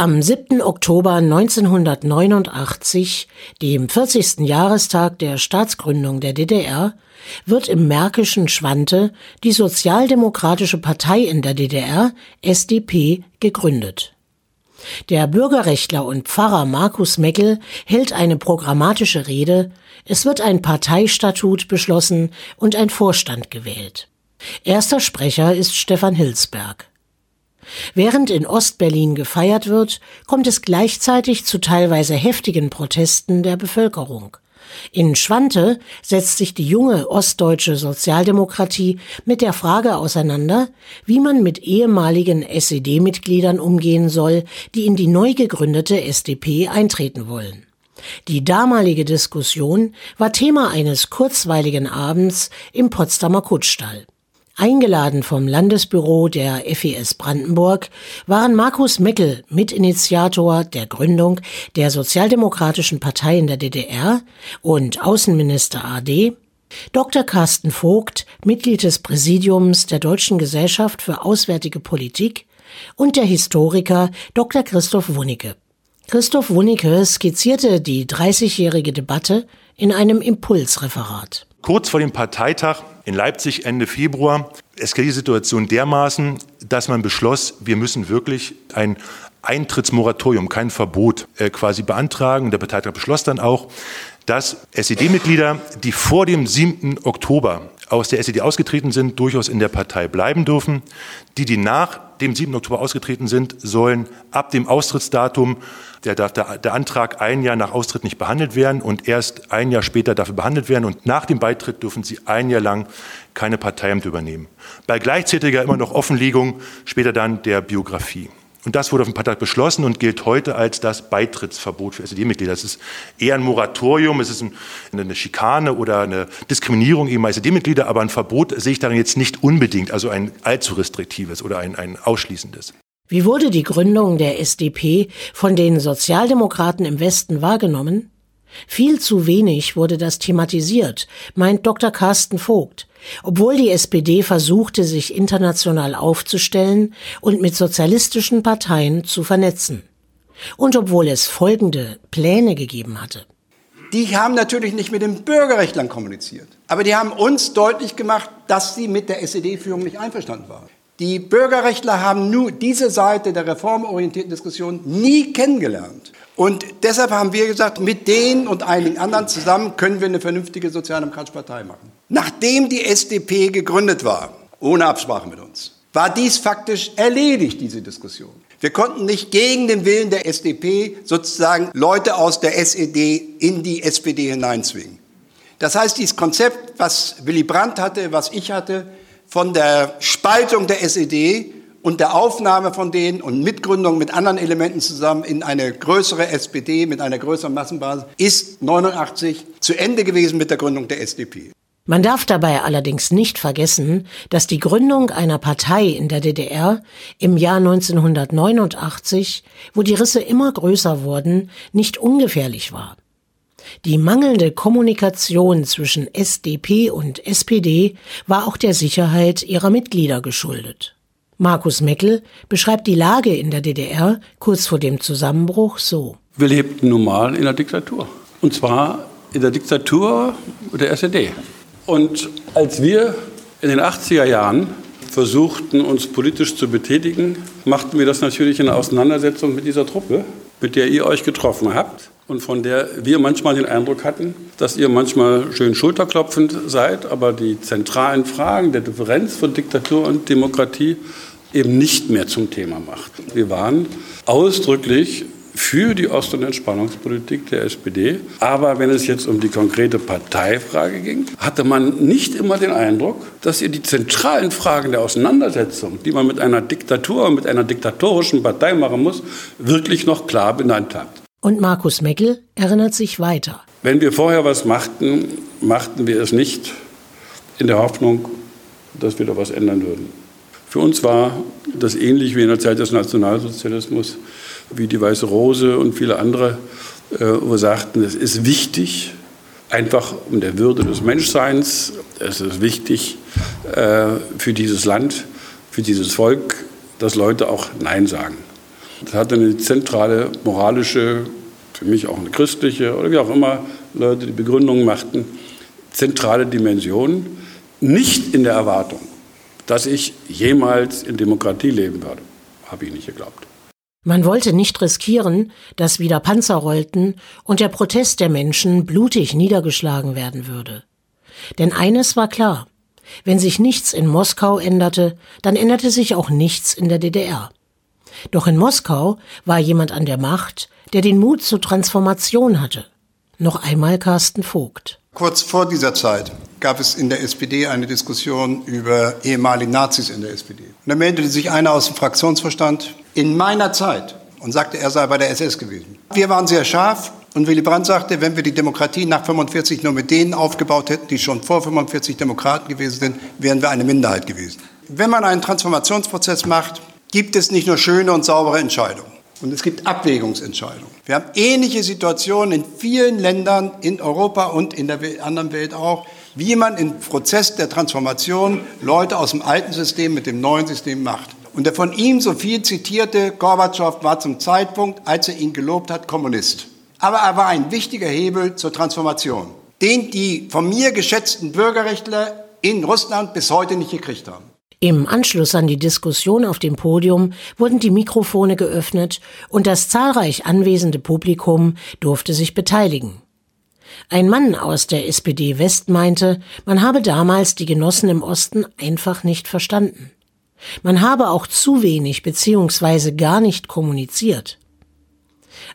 Am 7. Oktober 1989, dem 40. Jahrestag der Staatsgründung der DDR, wird im märkischen Schwante die Sozialdemokratische Partei in der DDR, SDP, gegründet. Der Bürgerrechtler und Pfarrer Markus Meckel hält eine programmatische Rede, es wird ein Parteistatut beschlossen und ein Vorstand gewählt. Erster Sprecher ist Stefan Hilsberg. Während in Ostberlin gefeiert wird, kommt es gleichzeitig zu teilweise heftigen Protesten der Bevölkerung. In Schwante setzt sich die junge ostdeutsche Sozialdemokratie mit der Frage auseinander, wie man mit ehemaligen SED-Mitgliedern umgehen soll, die in die neu gegründete SDP eintreten wollen. Die damalige Diskussion war Thema eines kurzweiligen Abends im Potsdamer Kutschstall. Eingeladen vom Landesbüro der FES Brandenburg waren Markus Meckel, Mitinitiator der Gründung der Sozialdemokratischen Partei in der DDR und Außenminister AD, Dr. Carsten Vogt, Mitglied des Präsidiums der Deutschen Gesellschaft für Auswärtige Politik und der Historiker Dr. Christoph Wunicke. Christoph Wunicke skizzierte die 30-jährige Debatte in einem Impulsreferat. Kurz vor dem Parteitag in Leipzig Ende Februar eskaliert die Situation dermaßen, dass man beschloss, wir müssen wirklich ein Eintrittsmoratorium, kein Verbot äh, quasi beantragen. Der Parteitag beschloss dann auch, dass SED-Mitglieder, die vor dem 7. Oktober aus der SED ausgetreten sind, durchaus in der Partei bleiben dürfen. Die, die nach dem 7. Oktober ausgetreten sind, sollen ab dem Austrittsdatum, der, der, der Antrag ein Jahr nach Austritt nicht behandelt werden und erst ein Jahr später dafür behandelt werden. Und nach dem Beitritt dürfen sie ein Jahr lang keine Parteiamt übernehmen. Bei gleichzeitiger immer noch Offenlegung später dann der Biografie. Und das wurde auf dem Parteitag beschlossen und gilt heute als das Beitrittsverbot für SED-Mitglieder. Das ist eher ein Moratorium, es ist eine Schikane oder eine Diskriminierung eben SED-Mitglieder, aber ein Verbot sehe ich darin jetzt nicht unbedingt, also ein allzu restriktives oder ein, ein ausschließendes. Wie wurde die Gründung der SDP von den Sozialdemokraten im Westen wahrgenommen? Viel zu wenig wurde das thematisiert, meint Dr. Carsten Vogt. Obwohl die SPD versuchte, sich international aufzustellen und mit sozialistischen Parteien zu vernetzen. Und obwohl es folgende Pläne gegeben hatte. Die haben natürlich nicht mit den Bürgerrechtlern kommuniziert. Aber die haben uns deutlich gemacht, dass sie mit der SED-Führung nicht einverstanden waren. Die Bürgerrechtler haben nur diese Seite der reformorientierten Diskussion nie kennengelernt. Und deshalb haben wir gesagt, mit denen und einigen anderen zusammen können wir eine vernünftige sozialdemokratische Partei machen. Nachdem die SDP gegründet war, ohne Absprache mit uns, war dies faktisch erledigt, diese Diskussion. Wir konnten nicht gegen den Willen der SDP sozusagen Leute aus der SED in die SPD hineinzwingen. Das heißt, dieses Konzept, was Willy Brandt hatte, was ich hatte, von der Spaltung der SED und der Aufnahme von denen und Mitgründung mit anderen Elementen zusammen in eine größere SPD mit einer größeren Massenbasis ist 89 zu Ende gewesen mit der Gründung der SDP. Man darf dabei allerdings nicht vergessen, dass die Gründung einer Partei in der DDR im Jahr 1989, wo die Risse immer größer wurden, nicht ungefährlich war. Die mangelnde Kommunikation zwischen SDP und SPD war auch der Sicherheit ihrer Mitglieder geschuldet. Markus Meckel beschreibt die Lage in der DDR kurz vor dem Zusammenbruch so. Wir lebten nun mal in der Diktatur. Und zwar in der Diktatur der SED. Und als wir in den 80er Jahren versuchten, uns politisch zu betätigen, machten wir das natürlich in Auseinandersetzung mit dieser Truppe, mit der ihr euch getroffen habt und von der wir manchmal den Eindruck hatten, dass ihr manchmal schön schulterklopfend seid, aber die zentralen Fragen der Differenz von Diktatur und Demokratie eben nicht mehr zum Thema macht. Wir waren ausdrücklich für die Ost- und Entspannungspolitik der SPD. Aber wenn es jetzt um die konkrete Parteifrage ging, hatte man nicht immer den Eindruck, dass ihr die zentralen Fragen der Auseinandersetzung, die man mit einer Diktatur, mit einer diktatorischen Partei machen muss, wirklich noch klar benannt habt. Und Markus Meckel erinnert sich weiter. Wenn wir vorher was machten, machten wir es nicht in der Hoffnung, dass wir da was ändern würden. Für uns war das ähnlich wie in der Zeit des Nationalsozialismus, wie die Weiße Rose und viele andere, äh, wo sagten, es ist wichtig, einfach um der Würde des Menschseins, es ist wichtig äh, für dieses Land, für dieses Volk, dass Leute auch Nein sagen. Das hatte eine zentrale moralische, für mich auch eine christliche oder wie auch immer Leute die Begründungen machten, zentrale Dimension. Nicht in der Erwartung, dass ich jemals in Demokratie leben würde. Habe ich nicht geglaubt. Man wollte nicht riskieren, dass wieder Panzer rollten und der Protest der Menschen blutig niedergeschlagen werden würde. Denn eines war klar, wenn sich nichts in Moskau änderte, dann änderte sich auch nichts in der DDR. Doch in Moskau war jemand an der Macht, der den Mut zur Transformation hatte. Noch einmal Carsten Vogt. Kurz vor dieser Zeit gab es in der SPD eine Diskussion über ehemalige Nazis in der SPD. Und da meldete sich einer aus dem Fraktionsverstand in meiner Zeit und sagte, er sei bei der SS gewesen. Wir waren sehr scharf und Willy Brandt sagte, wenn wir die Demokratie nach 45 nur mit denen aufgebaut hätten, die schon vor 45 Demokraten gewesen sind, wären wir eine Minderheit gewesen. Wenn man einen Transformationsprozess macht, gibt es nicht nur schöne und saubere Entscheidungen. Und es gibt Abwägungsentscheidungen. Wir haben ähnliche Situationen in vielen Ländern in Europa und in der anderen Welt auch, wie man im Prozess der Transformation Leute aus dem alten System mit dem neuen System macht. Und der von ihm so viel zitierte Gorbatschow war zum Zeitpunkt, als er ihn gelobt hat, Kommunist. Aber er war ein wichtiger Hebel zur Transformation, den die von mir geschätzten Bürgerrechtler in Russland bis heute nicht gekriegt haben. Im Anschluss an die Diskussion auf dem Podium wurden die Mikrofone geöffnet und das zahlreich anwesende Publikum durfte sich beteiligen. Ein Mann aus der SPD West meinte, man habe damals die Genossen im Osten einfach nicht verstanden. Man habe auch zu wenig bzw. gar nicht kommuniziert.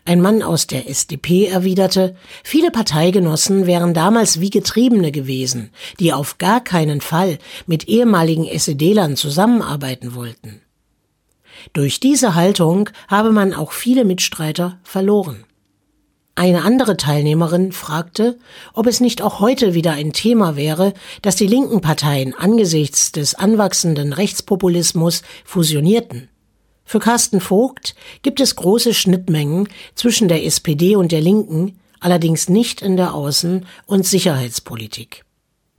Ein Mann aus der SDP erwiderte, viele Parteigenossen wären damals wie Getriebene gewesen, die auf gar keinen Fall mit ehemaligen SED-Lern zusammenarbeiten wollten. Durch diese Haltung habe man auch viele Mitstreiter verloren. Eine andere Teilnehmerin fragte, ob es nicht auch heute wieder ein Thema wäre, dass die linken Parteien angesichts des anwachsenden Rechtspopulismus fusionierten. Für Carsten Vogt gibt es große Schnittmengen zwischen der SPD und der Linken, allerdings nicht in der Außen- und Sicherheitspolitik.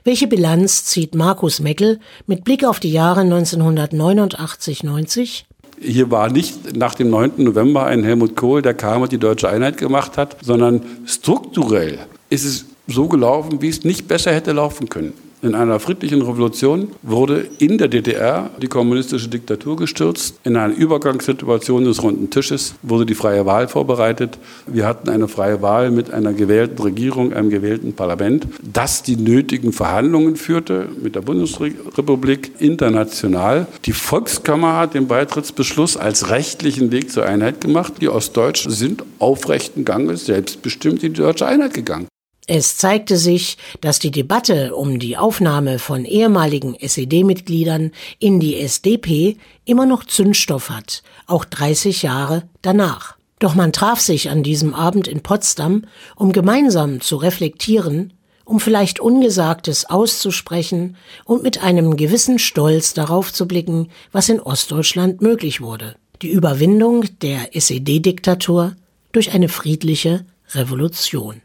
Welche Bilanz zieht Markus Meckel mit Blick auf die Jahre 1989-90? Hier war nicht nach dem 9. November ein Helmut Kohl, der kam und die deutsche Einheit gemacht hat, sondern strukturell ist es so gelaufen, wie es nicht besser hätte laufen können. In einer friedlichen Revolution wurde in der DDR die kommunistische Diktatur gestürzt. In einer Übergangssituation des runden Tisches wurde die freie Wahl vorbereitet. Wir hatten eine freie Wahl mit einer gewählten Regierung, einem gewählten Parlament, das die nötigen Verhandlungen führte mit der Bundesrepublik international. Die Volkskammer hat den Beitrittsbeschluss als rechtlichen Weg zur Einheit gemacht. Die Ostdeutschen sind aufrechten Ganges selbstbestimmt in die deutsche Einheit gegangen. Es zeigte sich, dass die Debatte um die Aufnahme von ehemaligen SED-Mitgliedern in die SDP immer noch Zündstoff hat, auch 30 Jahre danach. Doch man traf sich an diesem Abend in Potsdam, um gemeinsam zu reflektieren, um vielleicht Ungesagtes auszusprechen und mit einem gewissen Stolz darauf zu blicken, was in Ostdeutschland möglich wurde. Die Überwindung der SED-Diktatur durch eine friedliche Revolution.